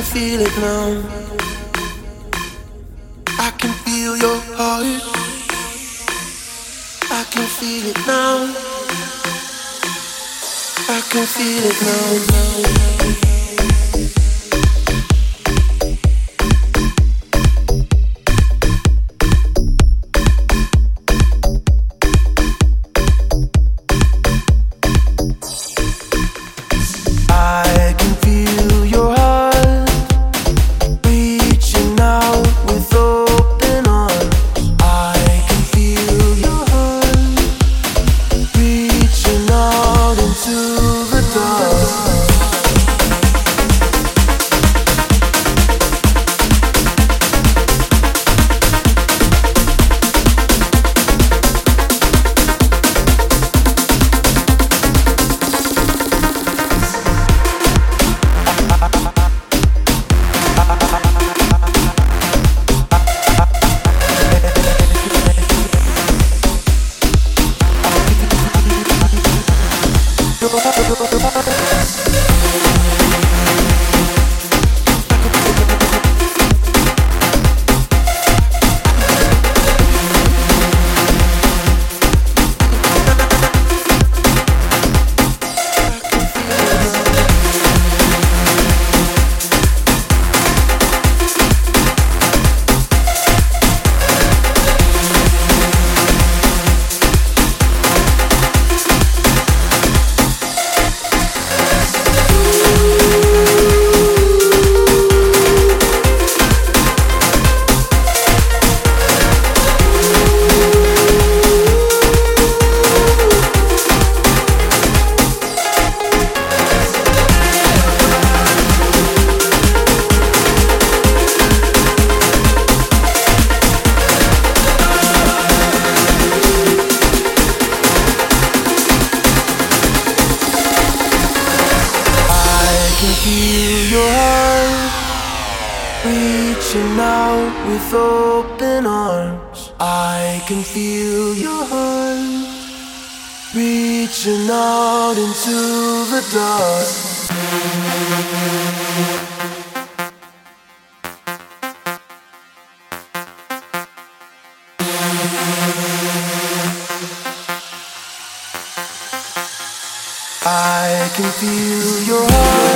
can feel it now. I can feel your heart. I can feel it now. I can feel it now. Can feel your heart reaching out with open arms. I can feel your heart reaching out into the dark. I can feel your heart